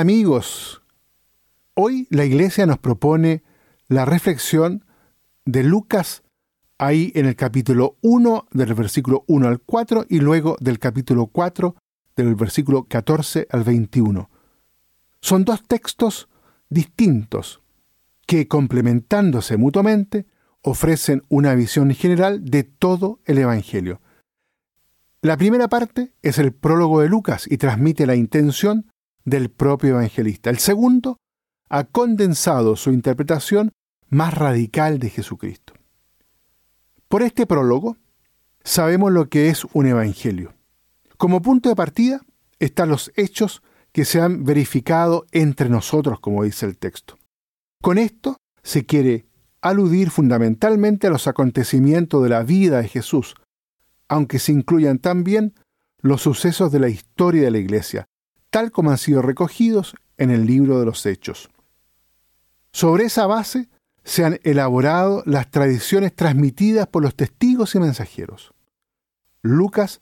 Amigos, hoy la iglesia nos propone la reflexión de Lucas ahí en el capítulo 1 del versículo 1 al 4 y luego del capítulo 4 del versículo 14 al 21. Son dos textos distintos que complementándose mutuamente ofrecen una visión general de todo el Evangelio. La primera parte es el prólogo de Lucas y transmite la intención del propio evangelista. El segundo ha condensado su interpretación más radical de Jesucristo. Por este prólogo sabemos lo que es un evangelio. Como punto de partida están los hechos que se han verificado entre nosotros, como dice el texto. Con esto se quiere aludir fundamentalmente a los acontecimientos de la vida de Jesús, aunque se incluyan también los sucesos de la historia de la Iglesia, tal como han sido recogidos en el libro de los Hechos. Sobre esa base se han elaborado las tradiciones transmitidas por los testigos y mensajeros. Lucas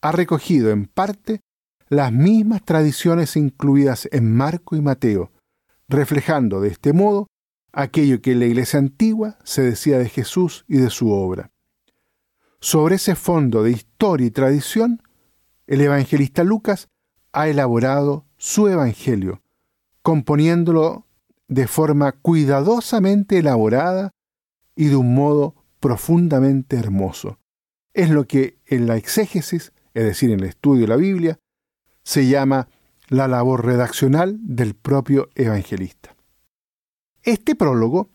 ha recogido en parte las mismas tradiciones incluidas en Marco y Mateo, reflejando de este modo aquello que en la iglesia antigua se decía de Jesús y de su obra. Sobre ese fondo de historia y tradición, el evangelista Lucas ha elaborado su evangelio, componiéndolo de forma cuidadosamente elaborada y de un modo profundamente hermoso. Es lo que en la exégesis, es decir, en el estudio de la Biblia, se llama la labor redaccional del propio evangelista. Este prólogo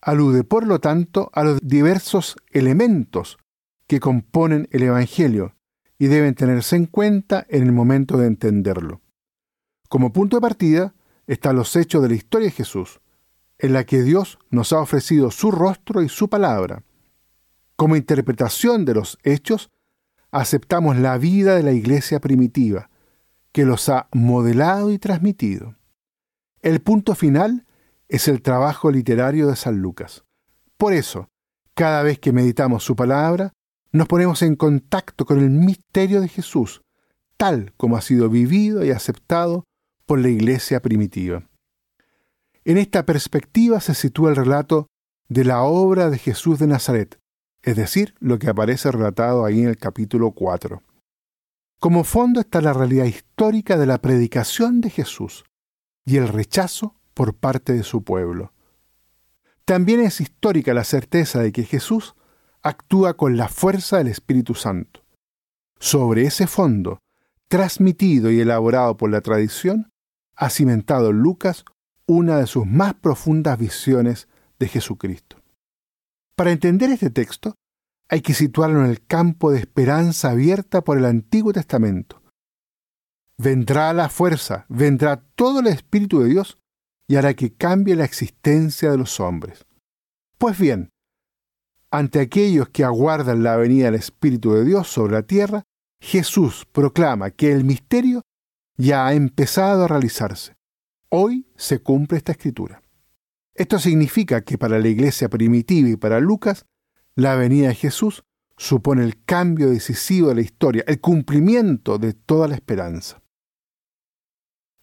alude, por lo tanto, a los diversos elementos que componen el Evangelio y deben tenerse en cuenta en el momento de entenderlo. Como punto de partida están los hechos de la historia de Jesús, en la que Dios nos ha ofrecido su rostro y su palabra. Como interpretación de los hechos, aceptamos la vida de la iglesia primitiva, que los ha modelado y transmitido. El punto final es el trabajo literario de San Lucas. Por eso, cada vez que meditamos su palabra, nos ponemos en contacto con el misterio de Jesús, tal como ha sido vivido y aceptado por la iglesia primitiva. En esta perspectiva se sitúa el relato de la obra de Jesús de Nazaret, es decir, lo que aparece relatado ahí en el capítulo 4. Como fondo está la realidad histórica de la predicación de Jesús y el rechazo por parte de su pueblo. También es histórica la certeza de que Jesús actúa con la fuerza del Espíritu Santo. Sobre ese fondo, transmitido y elaborado por la tradición, ha cimentado Lucas una de sus más profundas visiones de Jesucristo. Para entender este texto, hay que situarlo en el campo de esperanza abierta por el Antiguo Testamento. Vendrá la fuerza, vendrá todo el Espíritu de Dios y hará que cambie la existencia de los hombres. Pues bien, ante aquellos que aguardan la venida del Espíritu de Dios sobre la tierra, Jesús proclama que el misterio ya ha empezado a realizarse. Hoy se cumple esta escritura. Esto significa que para la iglesia primitiva y para Lucas, la venida de Jesús supone el cambio decisivo de la historia, el cumplimiento de toda la esperanza.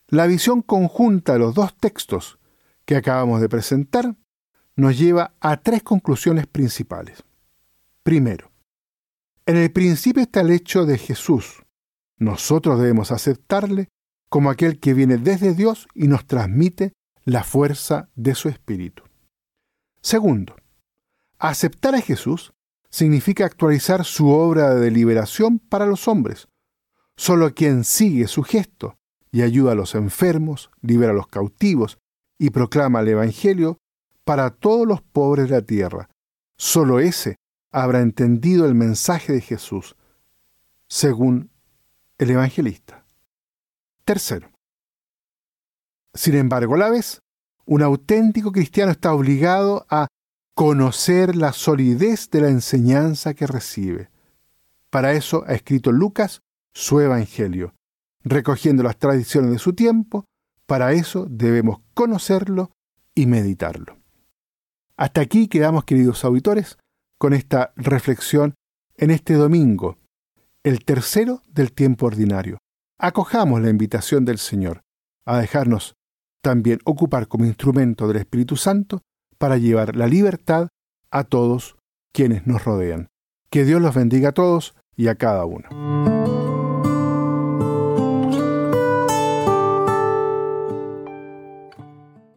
La visión conjunta de los dos textos que acabamos de presentar nos lleva a tres conclusiones principales. Primero, en el principio está el hecho de Jesús. Nosotros debemos aceptarle como aquel que viene desde Dios y nos transmite la fuerza de su espíritu. Segundo, aceptar a Jesús significa actualizar su obra de liberación para los hombres. Solo quien sigue su gesto y ayuda a los enfermos, libera a los cautivos y proclama el Evangelio para todos los pobres de la tierra. Solo ese habrá entendido el mensaje de Jesús, según el evangelista. Tercero. Sin embargo, a la vez, un auténtico cristiano está obligado a conocer la solidez de la enseñanza que recibe. Para eso ha escrito Lucas su Evangelio, recogiendo las tradiciones de su tiempo, para eso debemos conocerlo y meditarlo. Hasta aquí quedamos, queridos auditores, con esta reflexión en este domingo, el tercero del tiempo ordinario. Acojamos la invitación del Señor. a dejarnos también ocupar como instrumento del Espíritu Santo para llevar la libertad a todos quienes nos rodean. Que Dios los bendiga a todos y a cada uno.